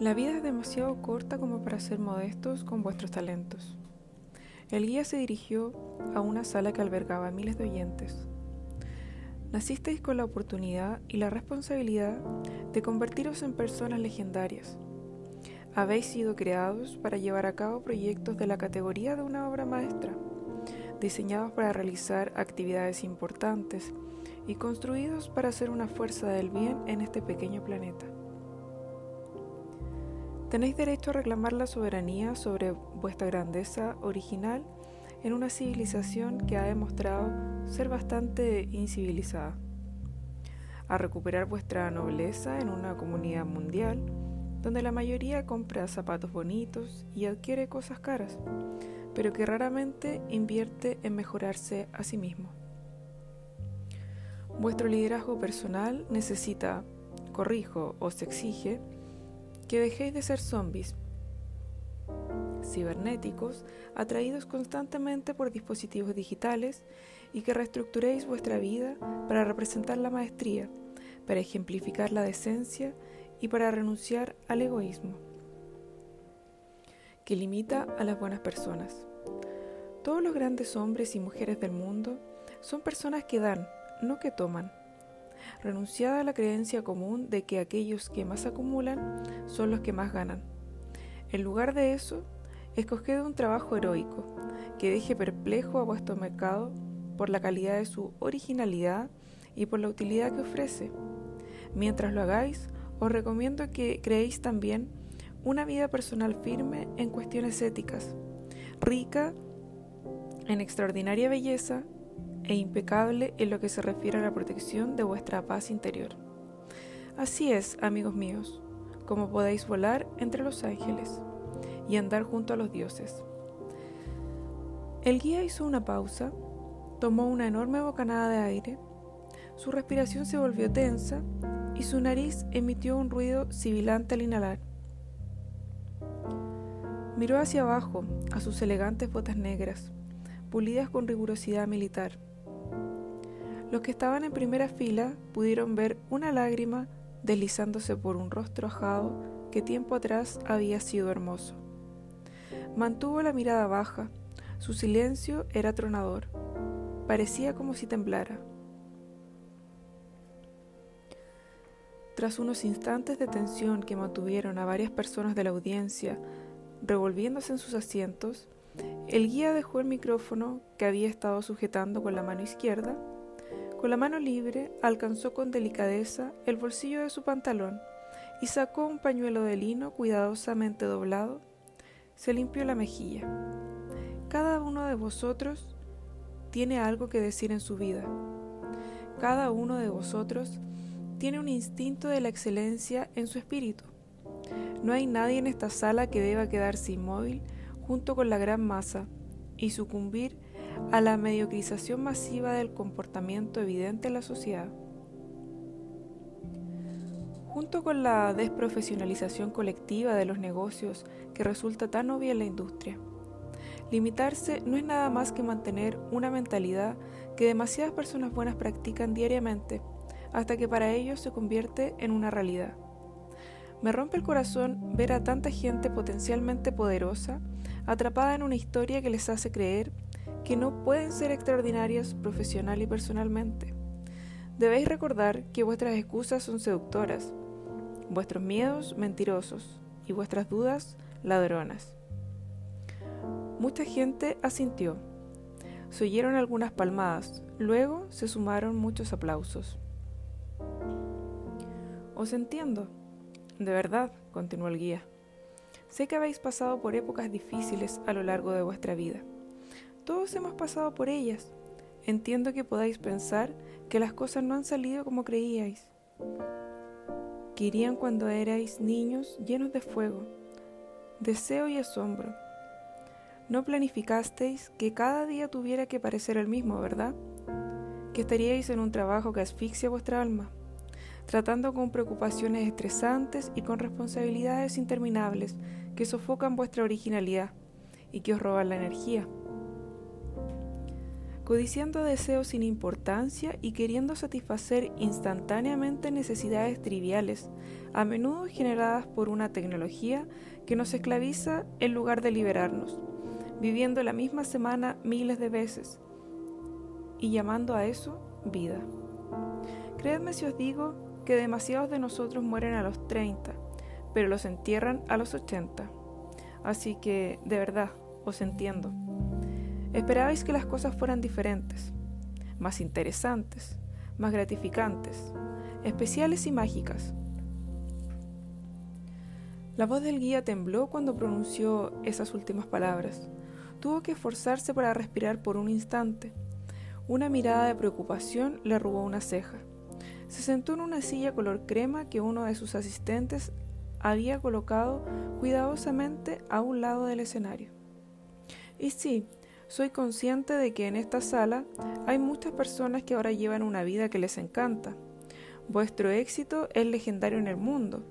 La vida es demasiado corta como para ser modestos con vuestros talentos. El guía se dirigió a una sala que albergaba miles de oyentes. Nacisteis con la oportunidad y la responsabilidad de convertiros en personas legendarias. Habéis sido creados para llevar a cabo proyectos de la categoría de una obra maestra, diseñados para realizar actividades importantes y construidos para ser una fuerza del bien en este pequeño planeta. Tenéis derecho a reclamar la soberanía sobre vuestra grandeza original en una civilización que ha demostrado ser bastante incivilizada, a recuperar vuestra nobleza en una comunidad mundial donde la mayoría compra zapatos bonitos y adquiere cosas caras, pero que raramente invierte en mejorarse a sí mismo. Vuestro liderazgo personal necesita, corrijo, o se exige, que dejéis de ser zombies cibernéticos atraídos constantemente por dispositivos digitales y que reestructuréis vuestra vida para representar la maestría, para ejemplificar la decencia y para renunciar al egoísmo, que limita a las buenas personas. Todos los grandes hombres y mujeres del mundo son personas que dan, no que toman renunciada a la creencia común de que aquellos que más acumulan son los que más ganan. En lugar de eso, escoged un trabajo heroico que deje perplejo a vuestro mercado por la calidad de su originalidad y por la utilidad que ofrece. Mientras lo hagáis, os recomiendo que creéis también una vida personal firme en cuestiones éticas, rica en extraordinaria belleza e impecable en lo que se refiere a la protección de vuestra paz interior. Así es, amigos míos, como podéis volar entre los ángeles y andar junto a los dioses. El guía hizo una pausa, tomó una enorme bocanada de aire, su respiración se volvió tensa y su nariz emitió un ruido sibilante al inhalar. Miró hacia abajo a sus elegantes botas negras, pulidas con rigurosidad militar. Los que estaban en primera fila pudieron ver una lágrima deslizándose por un rostro ajado que tiempo atrás había sido hermoso. Mantuvo la mirada baja, su silencio era tronador, parecía como si temblara. Tras unos instantes de tensión que mantuvieron a varias personas de la audiencia revolviéndose en sus asientos, el guía dejó el micrófono que había estado sujetando con la mano izquierda con la mano libre alcanzó con delicadeza el bolsillo de su pantalón y sacó un pañuelo de lino cuidadosamente doblado. Se limpió la mejilla. Cada uno de vosotros tiene algo que decir en su vida. Cada uno de vosotros tiene un instinto de la excelencia en su espíritu. No hay nadie en esta sala que deba quedarse inmóvil junto con la gran masa y sucumbir a la mediocrización masiva del comportamiento evidente en la sociedad. Junto con la desprofesionalización colectiva de los negocios que resulta tan obvia en la industria, limitarse no es nada más que mantener una mentalidad que demasiadas personas buenas practican diariamente hasta que para ellos se convierte en una realidad. Me rompe el corazón ver a tanta gente potencialmente poderosa atrapada en una historia que les hace creer que no pueden ser extraordinarias profesional y personalmente. Debéis recordar que vuestras excusas son seductoras, vuestros miedos mentirosos y vuestras dudas ladronas. Mucha gente asintió. Se oyeron algunas palmadas, luego se sumaron muchos aplausos. Os entiendo, de verdad, continuó el guía. Sé que habéis pasado por épocas difíciles a lo largo de vuestra vida. Todos hemos pasado por ellas. Entiendo que podáis pensar que las cosas no han salido como creíais. Que irían cuando erais niños llenos de fuego, deseo y asombro. No planificasteis que cada día tuviera que parecer el mismo, ¿verdad? Que estaríais en un trabajo que asfixia vuestra alma, tratando con preocupaciones estresantes y con responsabilidades interminables que sofocan vuestra originalidad y que os roban la energía. Codiciando deseos sin importancia y queriendo satisfacer instantáneamente necesidades triviales, a menudo generadas por una tecnología que nos esclaviza en lugar de liberarnos, viviendo la misma semana miles de veces y llamando a eso vida. Creedme si os digo que demasiados de nosotros mueren a los 30, pero los entierran a los 80. Así que, de verdad, os entiendo. Esperabais que las cosas fueran diferentes, más interesantes, más gratificantes, especiales y mágicas. La voz del guía tembló cuando pronunció esas últimas palabras. Tuvo que esforzarse para respirar por un instante. Una mirada de preocupación le arrugó una ceja. Se sentó en una silla color crema que uno de sus asistentes había colocado cuidadosamente a un lado del escenario. Y sí, soy consciente de que en esta sala hay muchas personas que ahora llevan una vida que les encanta. Vuestro éxito es legendario en el mundo.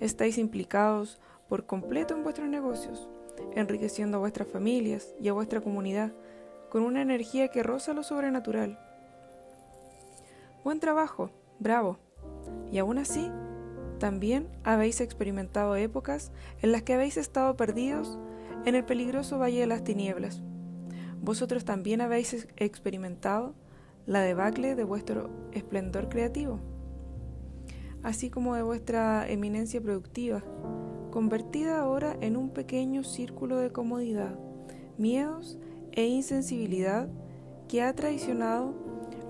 Estáis implicados por completo en vuestros negocios, enriqueciendo a vuestras familias y a vuestra comunidad con una energía que roza lo sobrenatural. Buen trabajo, bravo. Y aún así, también habéis experimentado épocas en las que habéis estado perdidos en el peligroso valle de las tinieblas. Vosotros también habéis experimentado la debacle de vuestro esplendor creativo, así como de vuestra eminencia productiva, convertida ahora en un pequeño círculo de comodidad, miedos e insensibilidad que ha traicionado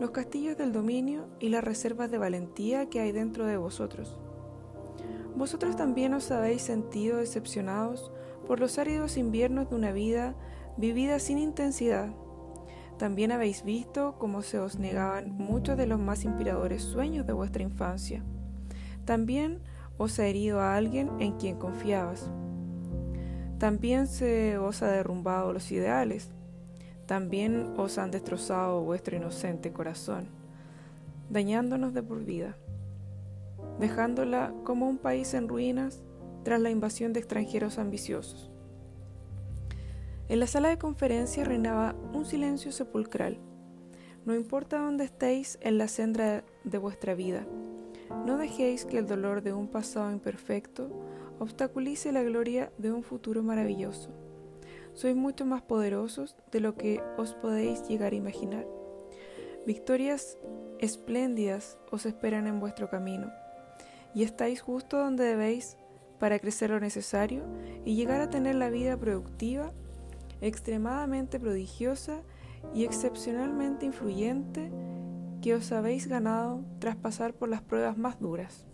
los castillos del dominio y las reservas de valentía que hay dentro de vosotros. Vosotros también os habéis sentido decepcionados por los áridos inviernos de una vida vivida sin intensidad. También habéis visto cómo se os negaban muchos de los más inspiradores sueños de vuestra infancia. También os ha herido a alguien en quien confiabas. También se os ha derrumbado los ideales. También os han destrozado vuestro inocente corazón, dañándonos de por vida, dejándola como un país en ruinas tras la invasión de extranjeros ambiciosos. En la sala de conferencia reinaba un silencio sepulcral. No importa dónde estéis en la senda de vuestra vida, no dejéis que el dolor de un pasado imperfecto obstaculice la gloria de un futuro maravilloso. Sois mucho más poderosos de lo que os podéis llegar a imaginar. Victorias espléndidas os esperan en vuestro camino, y estáis justo donde debéis para crecer lo necesario y llegar a tener la vida productiva, extremadamente prodigiosa y excepcionalmente influyente que os habéis ganado tras pasar por las pruebas más duras.